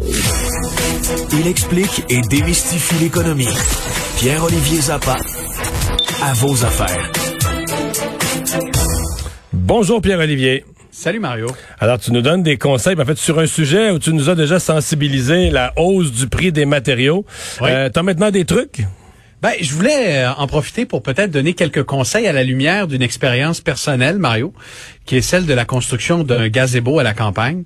Il explique et démystifie l'économie. Pierre-Olivier Zappa, à vos affaires. Bonjour Pierre-Olivier. Salut Mario. Alors, tu nous donnes des conseils, en fait, sur un sujet où tu nous as déjà sensibilisé la hausse du prix des matériaux. Oui. Euh, T'as maintenant des trucs? Ben, je voulais euh, en profiter pour peut-être donner quelques conseils à la lumière d'une expérience personnelle, Mario, qui est celle de la construction d'un gazebo à la campagne.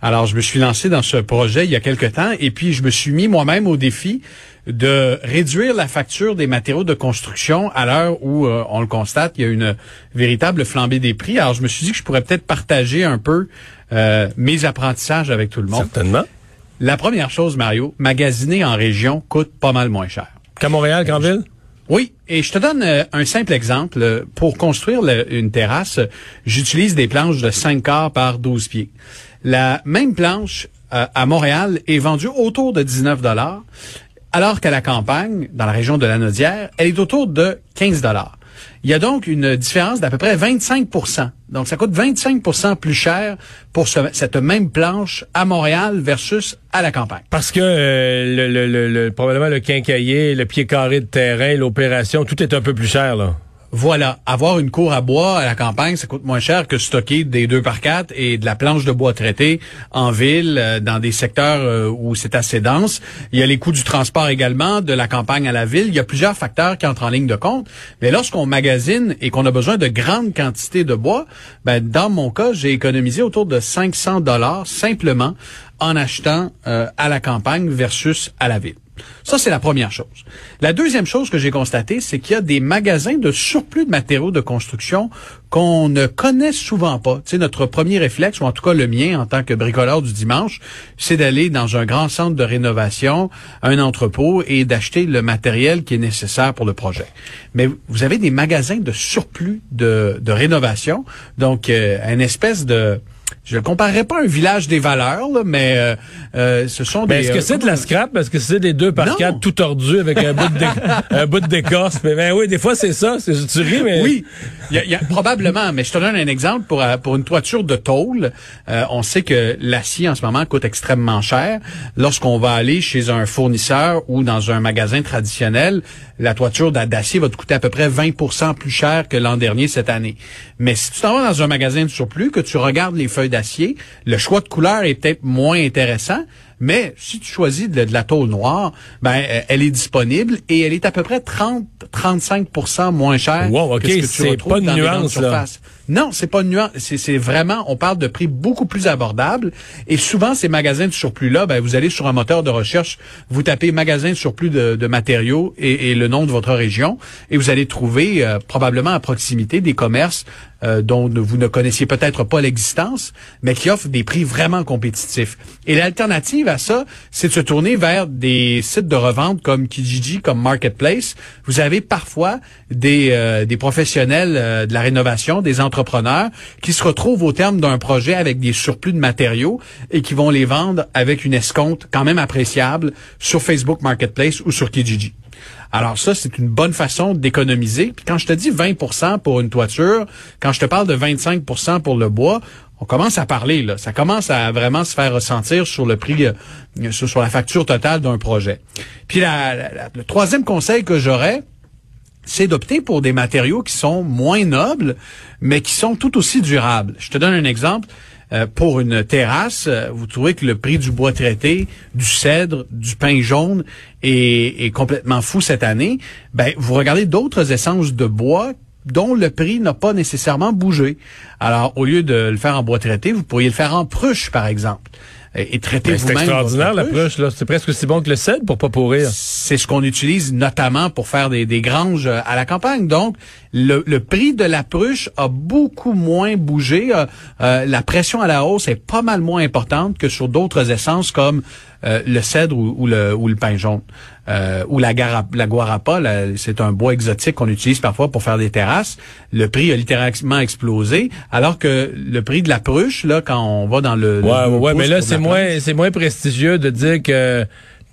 Alors, je me suis lancé dans ce projet il y a quelque temps et puis je me suis mis moi-même au défi de réduire la facture des matériaux de construction à l'heure où, euh, on le constate, il y a une véritable flambée des prix. Alors, je me suis dit que je pourrais peut-être partager un peu euh, mes apprentissages avec tout le monde. Certainement. La première chose, Mario, magasiner en région coûte pas mal moins cher. Qu'à Montréal, Granville? Oui, et je te donne euh, un simple exemple. Pour construire le- une terrasse, j'utilise des planches de 5 quarts par 12 pieds. La même planche euh, à Montréal est vendue autour de 19 dollars, alors qu'à la campagne, dans la région de la Nodière, elle est autour de 15 dollars. Il y a donc une différence d'à peu près 25% Donc, ça coûte 25% plus cher pour ce- cette même planche à Montréal versus à la campagne. Parce que euh, le- probablement le quincailler, le pied carré de terrain, l'opération, tout est un peu plus cher, là. Voilà, avoir une cour à bois à la campagne, ça coûte moins cher que stocker des 2 par 4 et de la planche de bois traité en ville, euh, dans des secteurs euh, où c'est assez dense. Il y a les coûts du transport également, de la campagne à la ville. Il y a plusieurs facteurs qui entrent en ligne de compte. Mais lorsqu'on magasine et qu'on a besoin de grandes quantités de bois, ben, dans mon cas, j'ai économisé autour de 500 dollars simplement en achetant euh, à la campagne versus à la ville. Ça, c'est la première chose. La deuxième chose que j'ai constatée, c'est qu'il y a des magasins de surplus de matériaux de construction qu'on ne connaît souvent pas. Tu sais, notre premier réflexe, ou en tout cas le mien en tant que bricoleur du dimanche, c'est d'aller dans un grand centre de rénovation, un entrepôt, et d'acheter le matériel qui est nécessaire pour le projet. Mais vous avez des magasins de surplus de, rénovation, donc euh, une espèce de... Je ne comparerais pas à un village des valeurs, là, mais euh, euh, ce sont Ben, des... est-ce que euh, c'est de la scrap? Est-ce que c'est des deux par Non. quatre tout tordus avec un bout de, un bout de d'écorce? Mais ben oui, des fois c'est ça. C'est- Tu ris, mais. Oui, il y a, y a- probablement, mais je te donne un exemple pour euh, pour une toiture de tôle. euh, on sait que l'acier en ce moment coûte extrêmement cher. Lorsqu'on va aller chez un fournisseur ou dans un magasin traditionnel, la toiture d'a- d'acier va te coûter à peu près 20% plus cher que l'an dernier cette année. Mais si tu t'en vas dans un magasin de surplus, que tu regardes les le choix de couleur est peut-être moins intéressant. Mais si tu choisis de, de la tôle noire, ben euh, elle est disponible et elle est à peu près 30-35% moins chère Wow, ok, que ce que tu c'est retrouves pas dans les nuance, là. Non, c'est pas une nuance. C'est, c'est vraiment, on parle de prix beaucoup plus abordables. Et souvent, ces magasins de surplus-là, ben, vous allez sur un moteur de recherche, vous tapez magasin de surplus de, de matériaux et, et le nom de votre région, et vous allez trouver euh, probablement à proximité des commerces euh, dont vous ne connaissiez peut-être pas l'existence, mais qui offrent des prix vraiment compétitifs. Et l'alternative à ça, c'est de se tourner vers des sites de revente comme Kijiji, comme Marketplace. Vous avez parfois des, euh, des professionnels euh, de la rénovation, des entrepreneurs qui se retrouvent au terme d'un projet avec des surplus de matériaux et qui vont les vendre avec une escompte quand même appréciable sur Facebook Marketplace ou sur Kijiji. Alors ça, c'est une bonne façon d'économiser. Puis quand je te dis 20% pour une toiture, quand je te parle de 25% pour le bois, on commence à parler là. Ça commence à vraiment se faire ressentir sur le prix, euh, sur, la facture totale d'un projet. Puis le troisième conseil que j'aurais, c'est d'opter pour des matériaux qui sont moins nobles, mais qui sont tout aussi durables. Je te donne un exemple. Euh, pour une terrasse, euh, vous trouvez que le prix du bois traité, du cèdre, du pin jaune est, est complètement fou cette année. Ben, vous regardez d'autres essences de bois dont le prix n'a pas nécessairement bougé. Alors, au lieu de le faire en bois traité, vous pourriez le faire en pruche, par exemple. et traiter Ben, C'est vous-même extraordinaire votre l'approche. là. C'est presque aussi bon que le cèdre pour pas pourrir. c'est ce qu'on utilise notamment pour faire des, des granges euh, à la campagne. Donc, le, le prix de la pruche a beaucoup moins bougé. Euh, euh, la pression à la hausse est pas mal moins importante que sur d'autres essences comme euh, le cèdre ou, ou le, ou le pin jaune. Euh, ou la, gara- la guarapa, c'est un bois exotique qu'on utilise parfois pour faire des terrasses. Le prix a littéralement explosé, alors que le prix de la pruche, là, quand on va dans le... le Ouais, ouais, ouais, pouce mais là, c'est moins, c'est moins prestigieux de dire que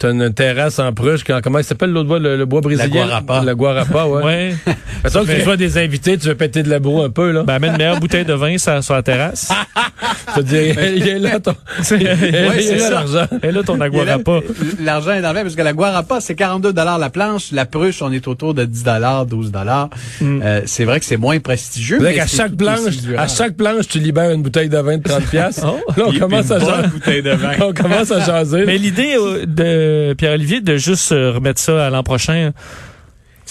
t'as une terrasse en pruche. Quand, comment il s'appelle l'autre bois, le, le bois brésilien? guarapa. Le guarapa, ouais. Ouais. Façon que tu reçois des invités, tu veux péter de la boue un peu, là. Ben, amène une meilleure bouteille de vin sur, sur la terrasse. Je veux dire, il est là, ton, il est Ouais, il là ça. l'argent. Et là, ton Il est là, aguarapa. L'argent est dans le vin, parce que la guarapa, c'est 42 la planche. La pruche, on est autour de 10 12 Euh, c'est vrai que c'est moins prestigieux. Mais c'est chaque planche, à chaque planche, tu libères une bouteille de vin de 30 piastres. Oh. Là, on commence à jaser. bouteille de vin. On commence à jaser. Mais l'idée euh, de Pierre-Olivier de juste euh, remettre ça à l'an prochain,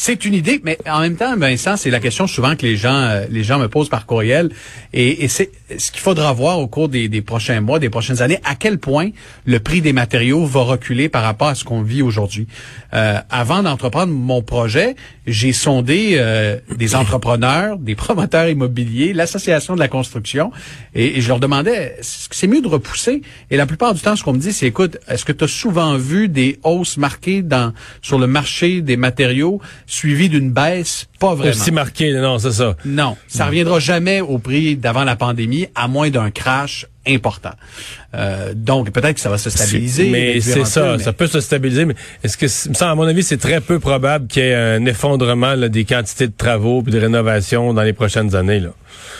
C'est une idée, mais en même temps, Vincent, c'est la question souvent que les gens, euh, les gens me posent par courriel. Et, et c'est ce qu'il faudra voir au cours des, des prochains mois, des prochaines années, à quel point le prix des matériaux va reculer par rapport à ce qu'on vit aujourd'hui. Euh, avant d'entreprendre mon projet, j'ai sondé euh, des entrepreneurs, des promoteurs immobiliers, l'association de la construction, et, et je leur demandais, c'est mieux de repousser? Et la plupart du temps, ce qu'on me dit, c'est, écoute, est-ce que tu as souvent vu des hausses marquées dans sur le marché des matériaux suivies d'une baisse? Pas vraiment. Aussi marqué, non, c'est ça. Non, ça reviendra jamais au prix d'avant la pandémie, à moins d'un crash important. Euh, donc peut-être que ça va se stabiliser. Mais c'est ça, peu, mais- ça peut se stabiliser. Mais est-ce que, semble, à mon avis, c'est très peu probable qu'il y ait un effondrement là, des quantités de travaux et de rénovations dans les prochaines années. Là.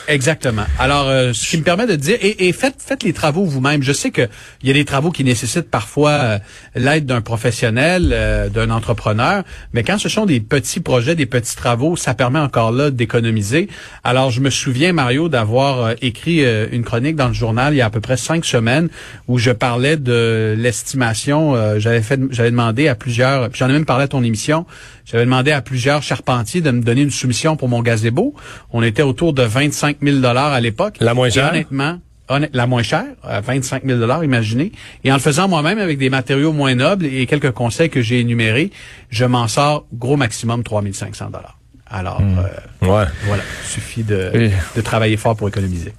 Exactement. Alors, euh, ce qui me permet de dire, et, et faites, faites les travaux vous-même. Je sais que il y a des travaux qui nécessitent parfois euh, l'aide d'un professionnel, euh, d'un entrepreneur, mais quand ce sont des petits projets, des petits travaux, ça permet encore là d'économiser. Alors, je me souviens, Mario, d'avoir euh, écrit euh, une chronique dans le journal il y a à peu près cinq semaines où je parlais de l'estimation. euh, j'avais fait, j'avais demandé à plusieurs, j'en ai même parlé à ton émission. J'avais demandé à plusieurs charpentiers de me donner une soumission pour mon gazebo. On était autour de 25 000 dollars à l'époque. La moins chère? honnêtement, honn- la moins chère, à 25 000 dollars, imaginez. Et en le faisant moi-même avec des matériaux moins nobles et quelques conseils que j'ai énumérés, je m'en sors gros maximum 3 500 dollars. Alors, euh, Ouais. voilà, il suffit de, Oui. de travailler fort pour économiser.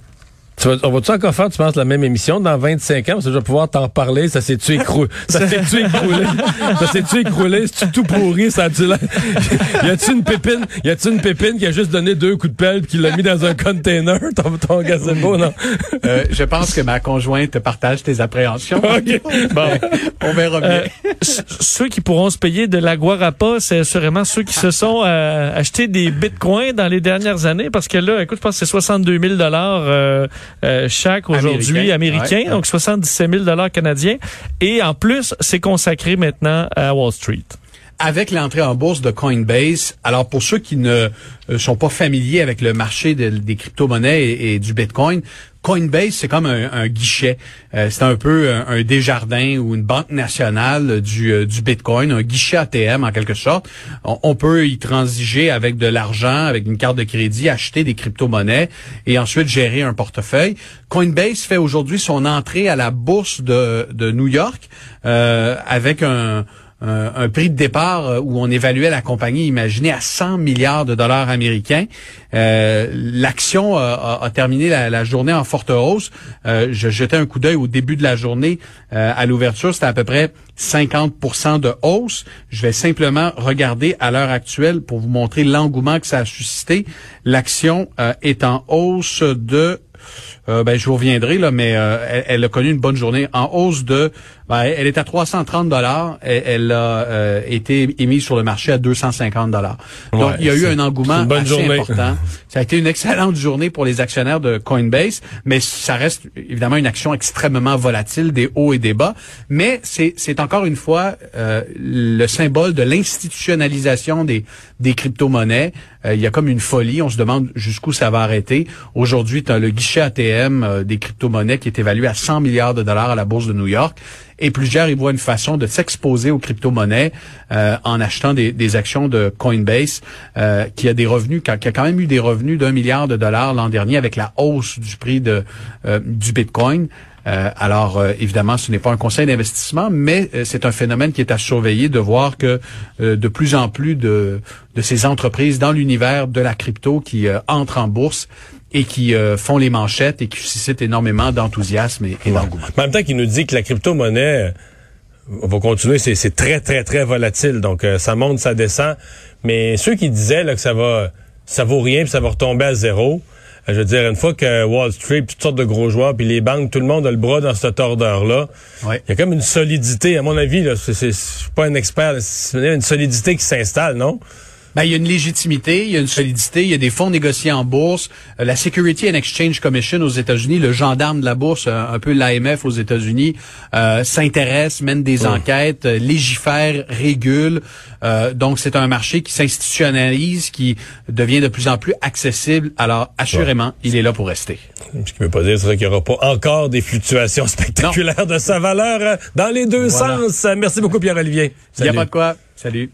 Tu vas, on va-tu encore faire, tu penses, la même émission dans 25 ans? Parce que je vais pouvoir t'en parler. Ça s'est-tu écroulé? Ça s'est-tu écroulé? ça s'est-tu écroulé? C'est-tu tout pourri? Ça a-tu l'air- y a-tu une pépine? Y a-tu une pépine qui a juste donné deux coups de pelle et qui l'a mis dans un container? Ton, ton gazebo, non? Euh, je pense que ma conjointe partage tes appréhensions. OK. Bon. On verra bien. Euh, ceux qui pourront se payer de la guarapa, c'est assurément ceux qui se sont euh, achetés des bitcoins dans les dernières années, parce que là, écoute, je pense que c'est 62 000 dollars euh, chaque aujourd'hui Américain. américain, Ouais. donc 77 000 dollars canadiens, et en plus, c'est consacré maintenant à Wall Street. Avec l'entrée en bourse de Coinbase, alors pour ceux qui ne euh, sont pas familiers avec le marché de- des crypto-monnaies et, du Bitcoin, Coinbase, c'est comme un, guichet. Euh, c'est un peu un, un Desjardins ou une banque nationale du, euh, Bitcoin, un guichet ATM en quelque sorte. On, on peut y transiger avec de l'argent, avec une carte de crédit, acheter des crypto-monnaies et ensuite gérer un portefeuille. Coinbase fait aujourd'hui son entrée à la bourse de, de New York euh, avec un un, un prix de départ euh, où on évaluait la compagnie, imaginez, à 100 milliards de dollars américains. Euh, L'action a, terminé la, journée en forte hausse. Euh, je jetais un coup d'œil au début de la journée euh, à l'ouverture, c'était à peu près 50% de hausse. Je vais simplement regarder à l'heure actuelle pour vous montrer l'engouement que ça a suscité. L'action euh, est en hausse de euh, ben, je vous reviendrai là, mais euh, elle a connu une bonne journée en hausse de. Ben, elle est à 330 dollars. Elle, elle a euh, été émise sur le marché à 250 dollars. Donc il y a eu un engouement bonne assez journée. important. Ça a été une excellente journée pour les actionnaires de Coinbase, mais ça reste évidemment une action extrêmement volatile, des hauts et des bas. Mais c'est c'est encore une fois euh, le symbole de l'institutionnalisation des des crypto-monnaies. Euh, il y a comme une folie. On se demande jusqu'où ça va arrêter. Aujourd'hui, tu as le guichet ATM euh, des crypto-monnaies qui est évalué à 100 milliards de dollars à la bourse de New York. Et plusieurs y voient une façon de s'exposer aux crypto-monnaies euh, en achetant des, actions de Coinbase, euh, qui a des revenus, qui a, quand même eu des revenus d'un milliard de dollars l'an dernier avec la hausse du prix de euh, du Bitcoin. Alors, évidemment, ce n'est pas un conseil d'investissement, mais c'est un phénomène qui est à surveiller de voir que de plus en plus de, de ces entreprises dans l'univers de la crypto qui entrent en bourse et qui font les manchettes et qui suscitent énormément d'enthousiasme et, d'engouement. En même temps qu'il nous dit que la crypto-monnaie va continuer, c'est très, très, très volatile. Donc, ça monte, ça descend. Mais ceux qui disaient là, que ça va ça vaut rien puis ça va retomber à zéro, je veux dire, une fois que Wall Street, toutes sortes de gros joueurs, puis les banques, tout le monde a le bras dans cette ordre-là, il y a comme une solidité, à mon avis, là, c'est, suis pas un expert, c'est une solidité qui s'installe, non? Ben, il y a une légitimité, il y a une solidité, il y a des fonds négociés en bourse. Euh, la Security and Exchange Commission aux États-Unis, le gendarme de la bourse, euh, un peu l'AMF aux États-Unis, euh, s'intéresse, mène des enquêtes, légifère, régule. donc, c'est un marché qui s'institutionnalise, qui devient de plus en plus accessible. Alors, assurément, il est là pour rester. Ce qui ne veut pas dire qu'il n'y aura pas encore des fluctuations spectaculaires de sa valeur dans les deux sens. Merci beaucoup, Pierre-Olivier. Il n'y a pas de quoi. Salut.